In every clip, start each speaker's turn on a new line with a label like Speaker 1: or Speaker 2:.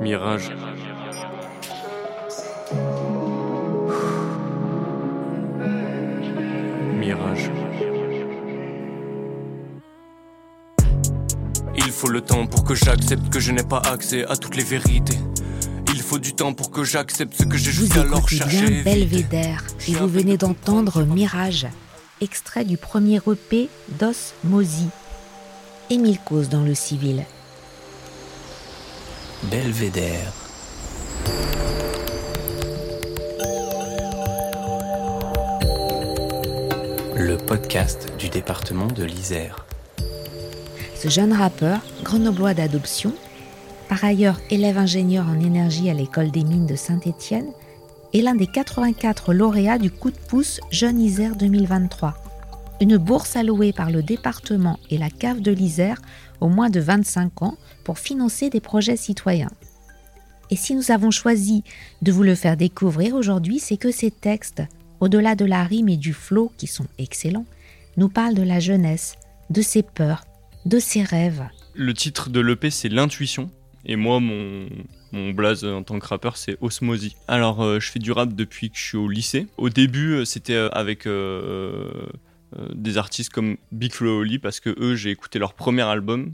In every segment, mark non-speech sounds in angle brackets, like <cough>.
Speaker 1: Mirage. Mirage. Il faut le temps pour que j'accepte que je n'ai pas accès à toutes les vérités. Il faut du temps pour que j'accepte ce que j'ai
Speaker 2: Vous
Speaker 1: jusqu'alors
Speaker 2: écoutez
Speaker 1: cherché.
Speaker 2: bien Belvédère et vous venez d'entendre Mirage, extrait du premier EP d'Os Mosi. Émile Cause dans le civil.
Speaker 3: Belvédère. Le podcast du département de l'Isère.
Speaker 2: Ce jeune rappeur, grenoblois d'adoption, par ailleurs élève ingénieur en énergie à l'école des mines de Saint-Étienne, est l'un des 84 lauréats du coup de pouce Jeune Isère 2023. Une bourse allouée par le département et la cave de l'Isère aux moins de 25 ans pour financer des projets citoyens. Et si nous avons choisi de vous le faire découvrir aujourd'hui, c'est que ces textes, au-delà de la rime et du flot qui sont excellents, nous parlent de la jeunesse, de ses peurs, de ses rêves.
Speaker 1: Le titre de l'EP, c'est L'intuition. Et moi, mon, blaze en tant que rappeur, c'est Osmosie. Alors, euh, je fais du rap depuis que je suis au lycée. Au début, euh, c'était euh, avec des artistes comme Big Flo Oli, parce que eux, j'ai écouté leur premier album.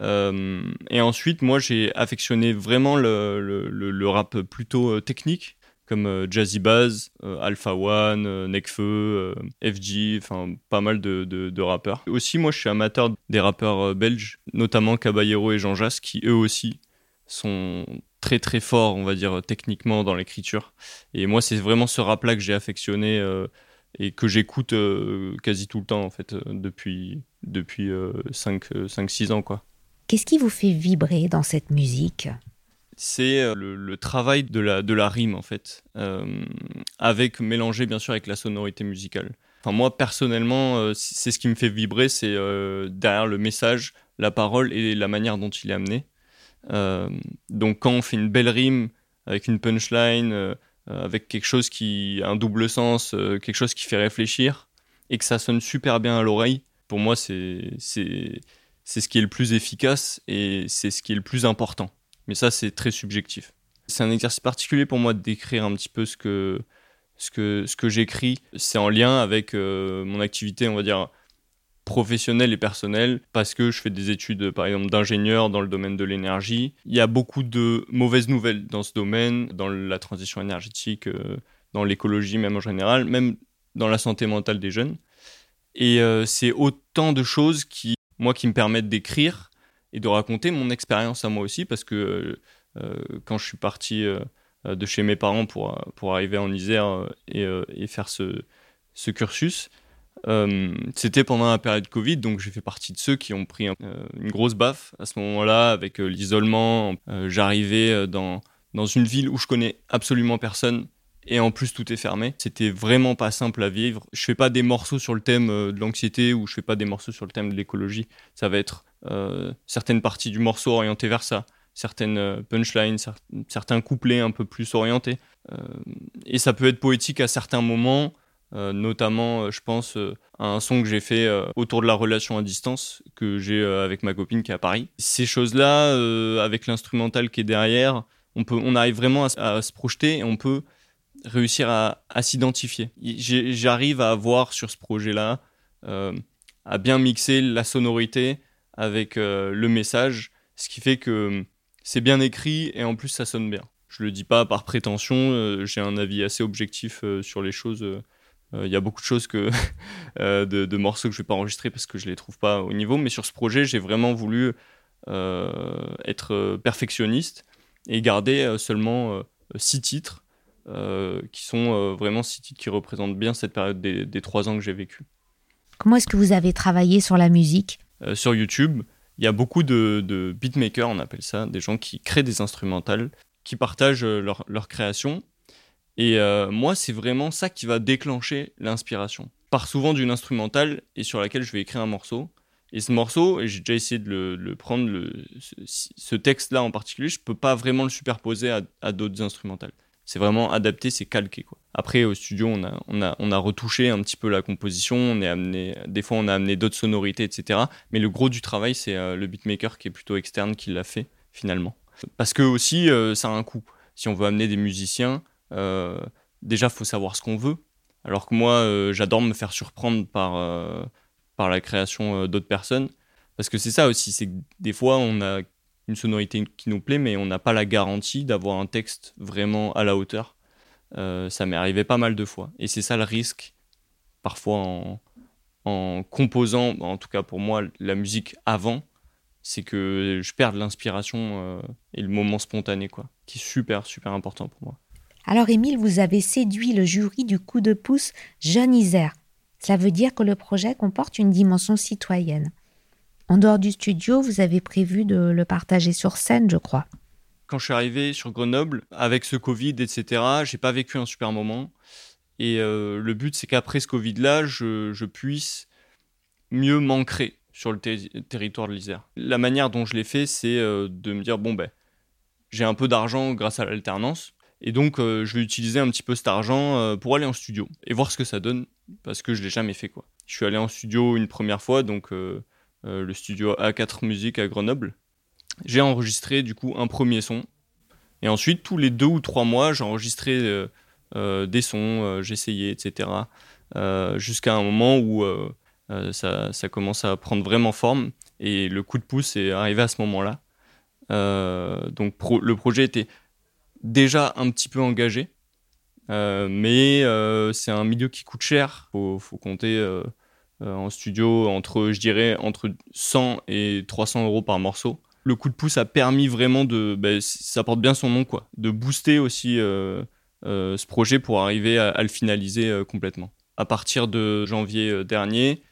Speaker 1: Euh, et ensuite, moi, j'ai affectionné vraiment le, le- le- rap plutôt euh, technique, comme euh, Jazzy Baz, euh, Alpha One, euh, euh, FG, enfin pas mal de, de- rappeurs. Aussi, moi, je suis amateur des rappeurs euh, belges, notamment Caballero et Jean Jass, qui eux aussi sont très très forts, on va dire, techniquement dans l'écriture. Et moi, c'est vraiment ce rap-là que j'ai affectionné euh, et que j'écoute euh, quasi tout le temps, en fait, euh, depuis, depuis 5-6 ans, quoi.
Speaker 2: Qu'est-ce qui vous fait vibrer dans cette musique?
Speaker 1: C'est euh, le, le travail de la, de la rime en fait, euh, avec mélangé bien sûr avec la sonorité musicale. Enfin moi personnellement, euh, c'est ce qui me fait vibrer, c'est euh, derrière le message, la parole et la manière dont il est amené. Donc quand on fait une belle rime avec une punchline, avec quelque chose qui a un double sens, euh, quelque chose qui fait réfléchir et que ça sonne super bien à l'oreille, pour moi c'est ce qui est le plus efficace et c'est ce qui est le plus important. Mais ça, c'est très subjectif. C'est un exercice particulier pour moi de décrire un petit peu ce que, ce que, ce que j'écris. C'est en lien avec euh, mon activité, on va dire, professionnelle et personnelle, parce que je fais des études, par exemple, d'ingénieur dans le domaine de l'énergie. Il y a beaucoup de mauvaises nouvelles dans ce domaine, dans la transition énergétique, euh, dans l'écologie même en général, même dans la santé mentale des jeunes. Et euh, c'est autant de choses qui, moi, qui me permettent d'écrire et de raconter mon expérience à moi aussi parce que euh, quand je suis parti de chez mes parents pour, pour arriver en Isère et, et faire ce, ce cursus, euh, c'était pendant la période Covid, donc j'ai fait partie de ceux qui ont pris euh, une grosse baffe à ce moment-là avec euh, l'isolement. J'arrivais dans, dans une ville où je connais absolument personne et en plus tout est fermé. C'était vraiment pas simple à vivre. Je fais pas des morceaux sur le thème de l'anxiété ou je fais pas des morceaux sur le thème de l'écologie. Ça va être certaines parties du morceau orientées vers ça, certaines punchlines, cer- certains couplets un peu plus orientés. Et ça peut être poétique à certains moments, euh, notamment, euh, je pense, euh, à un son que j'ai fait autour de la relation à distance que j'ai avec ma copine qui est à Paris. Ces choses-là, avec l'instrumental qui est derrière, on, peut, on arrive vraiment à, se projeter et on peut réussir à, à s'identifier. J'arrive à avoir sur ce projet-là, à bien mixer la sonorité avec le message, ce qui fait que euh, c'est bien écrit et en plus ça sonne bien. Je le dis pas par prétention, j'ai un avis assez objectif sur les choses. Euh, Il y a beaucoup de choses que <laughs> euh, de, de morceaux que je vais pas enregistrer parce que je les trouve pas au niveau, mais sur ce projet j'ai vraiment voulu euh, être perfectionniste et garder seulement six titres qui sont vraiment six titres qui représentent bien cette période des, des trois ans que j'ai vécu.
Speaker 2: Comment est-ce que vous avez travaillé sur la musique?
Speaker 1: Sur YouTube, il y a beaucoup de, de beatmakers, on appelle ça, des gens qui créent des instrumentales, qui partagent leur, leur création. Et euh, moi, c'est vraiment ça qui va déclencher l'inspiration. Je pars souvent d'une instrumentale et sur laquelle je vais écrire un morceau. Et ce morceau, et j'ai déjà essayé de le, prendre, ce, texte-là en particulier, je peux pas vraiment le superposer à, d'autres instrumentales. C'est vraiment adapté, c'est calqué. Après, au studio, on a, retouché un petit peu la composition, des fois on a amené d'autres sonorités, etc. Mais le gros du travail, c'est euh, le beatmaker qui est plutôt externe qui l'a fait, finalement. Parce que aussi, euh, ça a un coût. Si on veut amener des musiciens, déjà, faut savoir ce qu'on veut. Alors que moi, euh, j'adore me faire surprendre par, euh, par la création euh, d'autres personnes. Parce que c'est ça aussi, c'est que des fois, on a une sonorité qui nous plaît, mais on n'a pas la garantie d'avoir un texte vraiment à la hauteur. Euh, ça m'est arrivé pas mal de fois. Et c'est ça le risque, parfois en, composant, en tout cas pour moi, la musique avant, c'est que je perds l'inspiration euh, et le moment spontané, quoi, qui est super, super important pour moi.
Speaker 2: Alors Émile, vous avez séduit le jury du coup de pouce Jeune Isère. Cela veut dire que le projet comporte une dimension citoyenne. En dehors du studio, vous avez prévu de le partager sur scène, je crois.
Speaker 1: Quand je suis arrivé sur Grenoble, avec ce Covid, etc., j'ai pas vécu un super moment. Et euh, le but, c'est qu'après ce Covid-là, je, je puisse mieux m'ancrer sur le ter- territoire de l'Isère. La manière dont je l'ai fait, c'est euh, de me dire bon ben, j'ai un peu d'argent grâce à l'alternance, et donc euh, je vais utiliser un petit peu cet argent euh, pour aller en studio et voir ce que ça donne, parce que je l'ai jamais fait quoi. Je suis allé en studio une première fois, donc euh, le studio A4 Musique à Grenoble. J'ai enregistré du coup un premier son, et ensuite tous les deux ou trois mois, euh, euh, des sons, j'essayais, etc. jusqu'à un moment où ça, commence à prendre vraiment forme et le coup de pouce est arrivé à ce moment-là. Donc le projet était déjà un petit peu engagé, euh, mais euh, c'est un milieu qui coûte cher. Faut, faut compter euh, en studio entre, je dirais, entre 100 et 300 euros par morceau. Le coup de pouce a permis vraiment de, ben, ça porte bien son nom quoi, de booster aussi ce projet pour arriver à, le finaliser complètement. À partir de janvier dernier,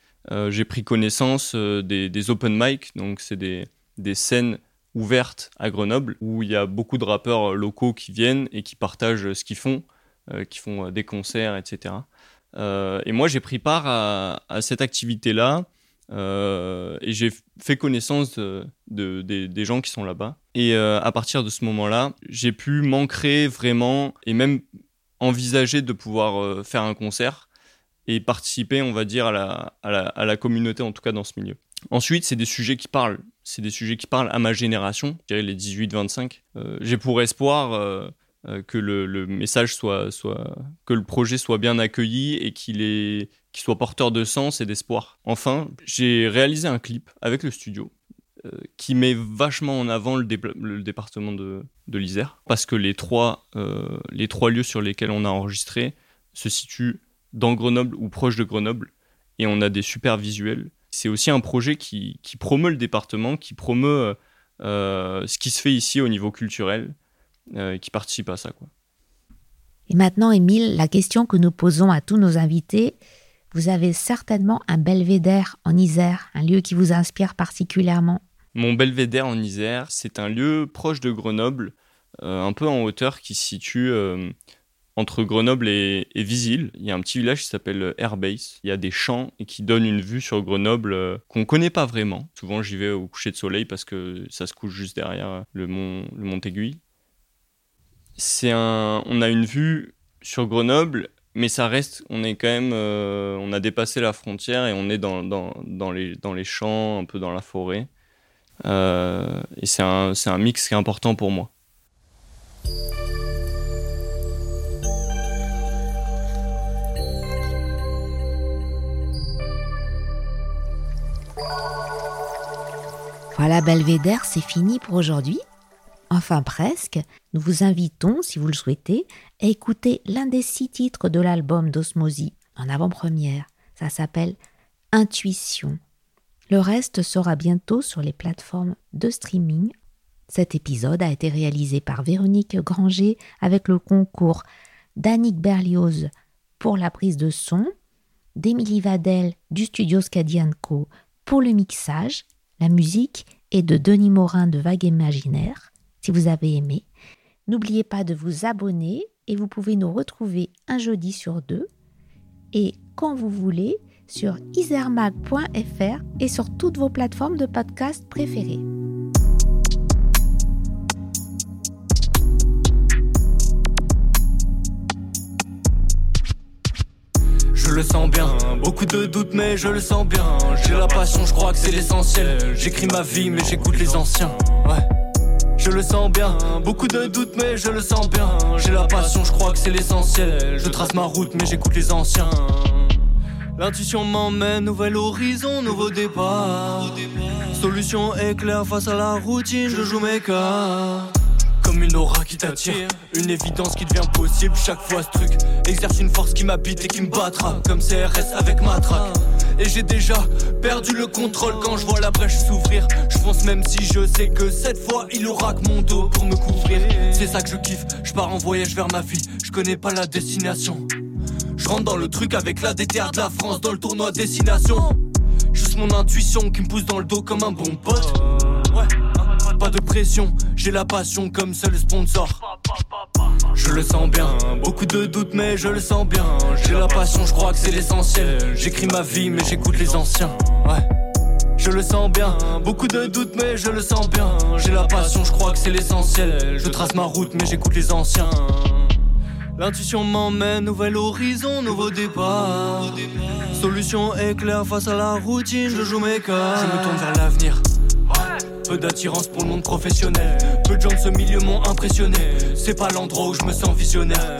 Speaker 1: j'ai pris connaissance des, open mic, donc c'est des scènes ouvertes à Grenoble où il y a beaucoup de rappeurs euh, locaux qui viennent et qui partagent euh, ce qu'ils font, euh, qui font des concerts, etc. Et moi, j'ai pris part à, cette activité-là et j'ai fait connaissance de, de- des- gens qui sont là-bas. Et à partir de ce moment-là, j'ai pu m'ancrer vraiment et même envisager de pouvoir faire un concert et participer, on va dire, à, la, à la communauté, en tout cas dans ce milieu. Ensuite, c'est des sujets qui parlent. C'est des sujets qui parlent à ma génération, je dirais les 18-25. Euh, j'ai pour espoir euh, euh, que le, message soit, que le projet soit bien accueilli et qu'il soit porteur de sens et d'espoir. Enfin, j'ai réalisé un clip avec le studio qui met vachement en avant le, département de, de l'Isère parce que les trois, les trois lieux sur lesquels on a enregistré se situent dans Grenoble ou proche de Grenoble et on a des super visuels. C'est aussi un projet qui, qui promeut le département, qui promeut euh, ce qui se fait ici au niveau culturel, euh, et qui participe à ça. Quoi.
Speaker 2: Et maintenant, Émile, la question que nous posons à tous nos invités, vous avez certainement un belvédère en Isère, un lieu qui vous inspire particulièrement.
Speaker 1: Mon belvédère en Isère, c'est un lieu proche de Grenoble, euh, un peu en hauteur, qui se situe euh, entre Grenoble et, et Visil. Il y a un petit village qui s'appelle Airbase. Il y a des champs et qui donne une vue sur Grenoble euh, qu'on connaît pas vraiment. Souvent, j'y vais au coucher de soleil parce que ça se couche juste derrière le mont, mont Aiguille. C'est un, on a une vue sur Grenoble, mais ça reste, on est quand même, euh, on a dépassé la frontière et on est dans, dans, dans, les, dans les champs, un peu dans la forêt. Euh, et c'est un, c'est un mix qui est important pour moi.
Speaker 2: Voilà, Belvédère, c'est fini pour aujourd'hui. Enfin presque, nous vous invitons, si vous le souhaitez, à écouter l'un des six titres de l'album d'Osmosie en avant-première. Ça s'appelle Intuition. Le reste sera bientôt sur les plateformes de streaming. Cet épisode a été réalisé par Véronique Granger avec le concours d'Annick Berlioz pour la prise de son, d'Émilie Vadel du studio Scadian Co pour le mixage, la musique et de Denis Morin de Vague Imaginaire. Si vous avez aimé, n'oubliez pas de vous abonner et vous pouvez nous retrouver un jeudi sur deux et quand vous voulez sur isermag.fr et sur toutes vos plateformes de podcast préférées.
Speaker 4: Je le sens bien, beaucoup de doutes mais je le sens bien. J'ai la passion, je crois que c'est l'essentiel. J'écris ma vie mais j'écoute les anciens. Ouais. Je le sens bien, beaucoup de doutes mais je le sens bien. J'ai la passion, je crois que c'est l'essentiel. Je trace ma route mais j'écoute les anciens. L'intuition m'emmène, nouvel horizon, nouveau départ. Solution éclair face à la routine, je joue mes cartes comme une aura qui t'attire, une évidence qui devient possible chaque fois ce truc exerce une force qui m'habite et qui me battra comme CRS avec ma traque. Et j'ai déjà perdu le contrôle quand je vois la brèche s'ouvrir. Je pense même si je sais que cette fois il aura que mon dos pour me couvrir. C'est ça que je kiffe, je pars en voyage vers ma vie, je connais pas la destination. Je rentre dans le truc avec la DTR de la France dans le tournoi destination. Juste mon intuition qui me pousse dans le dos comme un bon pote. Pas de pression, j'ai la passion comme seul sponsor. Je le sens bien, beaucoup de doutes mais je le sens bien. J'ai la passion, je crois que c'est l'essentiel. J'écris ma vie mais j'écoute les anciens. Ouais. Je le sens bien, beaucoup de doutes mais je le sens bien. J'ai la passion, je crois que c'est l'essentiel. Je trace ma route mais j'écoute les anciens. L'intuition m'emmène, nouvel horizon, nouveau départ. Solution éclair face à la routine, je joue mes cartes. Je me tourne vers l'avenir. Peu d'attirance pour le monde professionnel. Peu de gens de ce milieu m'ont impressionné. C'est pas l'endroit où je me sens visionnaire.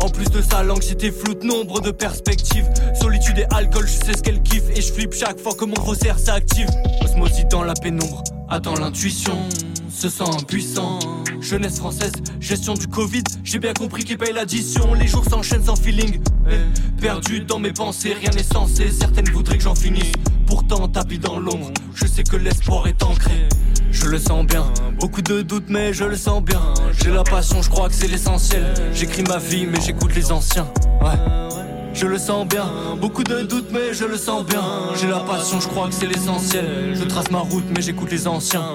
Speaker 4: En plus de ça, l'anxiété floute nombre de perspectives. Solitude et alcool, je sais ce qu'elle kiffe. Et je flippe chaque fois que mon resserre s'active. Osmosis dans la pénombre, attends l'intuition. Se sent impuissant. Jeunesse française, gestion du Covid. J'ai bien compris qu'il paye l'addition. Les jours s'enchaînent sans feeling. Perdu dans mes pensées, rien n'est censé. Certaines voudraient que j'en finisse. Pourtant, tapis dans l'ombre, je sais que l'espoir est ancré. Je le sens bien, beaucoup de doutes, mais je le sens bien. J'ai la passion, je crois que c'est l'essentiel. J'écris ma vie, mais j'écoute les anciens. Ouais. Je le sens bien, beaucoup de doutes mais je le sens bien J'ai la passion, je crois que c'est l'essentiel Je trace ma route mais j'écoute les anciens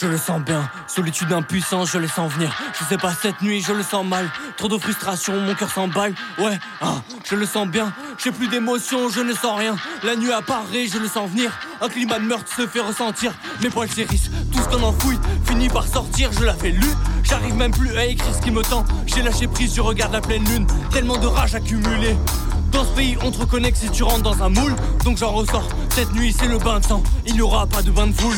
Speaker 4: je le sens bien, solitude impuissance, je le sens venir. Je sais pas cette nuit, je le sens mal. Trop de frustration, mon cœur s'emballe. Ouais, hein, je le sens bien. J'ai plus d'émotion, je ne sens rien. La nuit apparaît, je le sens venir. Un climat de meurtre se fait ressentir. Mes poils s'hérissent, tout ce qu'on enfouit finit par sortir. Je l'avais lu, j'arrive même plus à écrire ce qui me tend. J'ai lâché prise, je regarde la pleine lune. Tellement de rage accumulée. Dans ce pays, on te reconnaît que si tu rentres dans un moule. Donc j'en ressors. Cette nuit, c'est le bain de sang. Il n'y aura pas de bain de foule.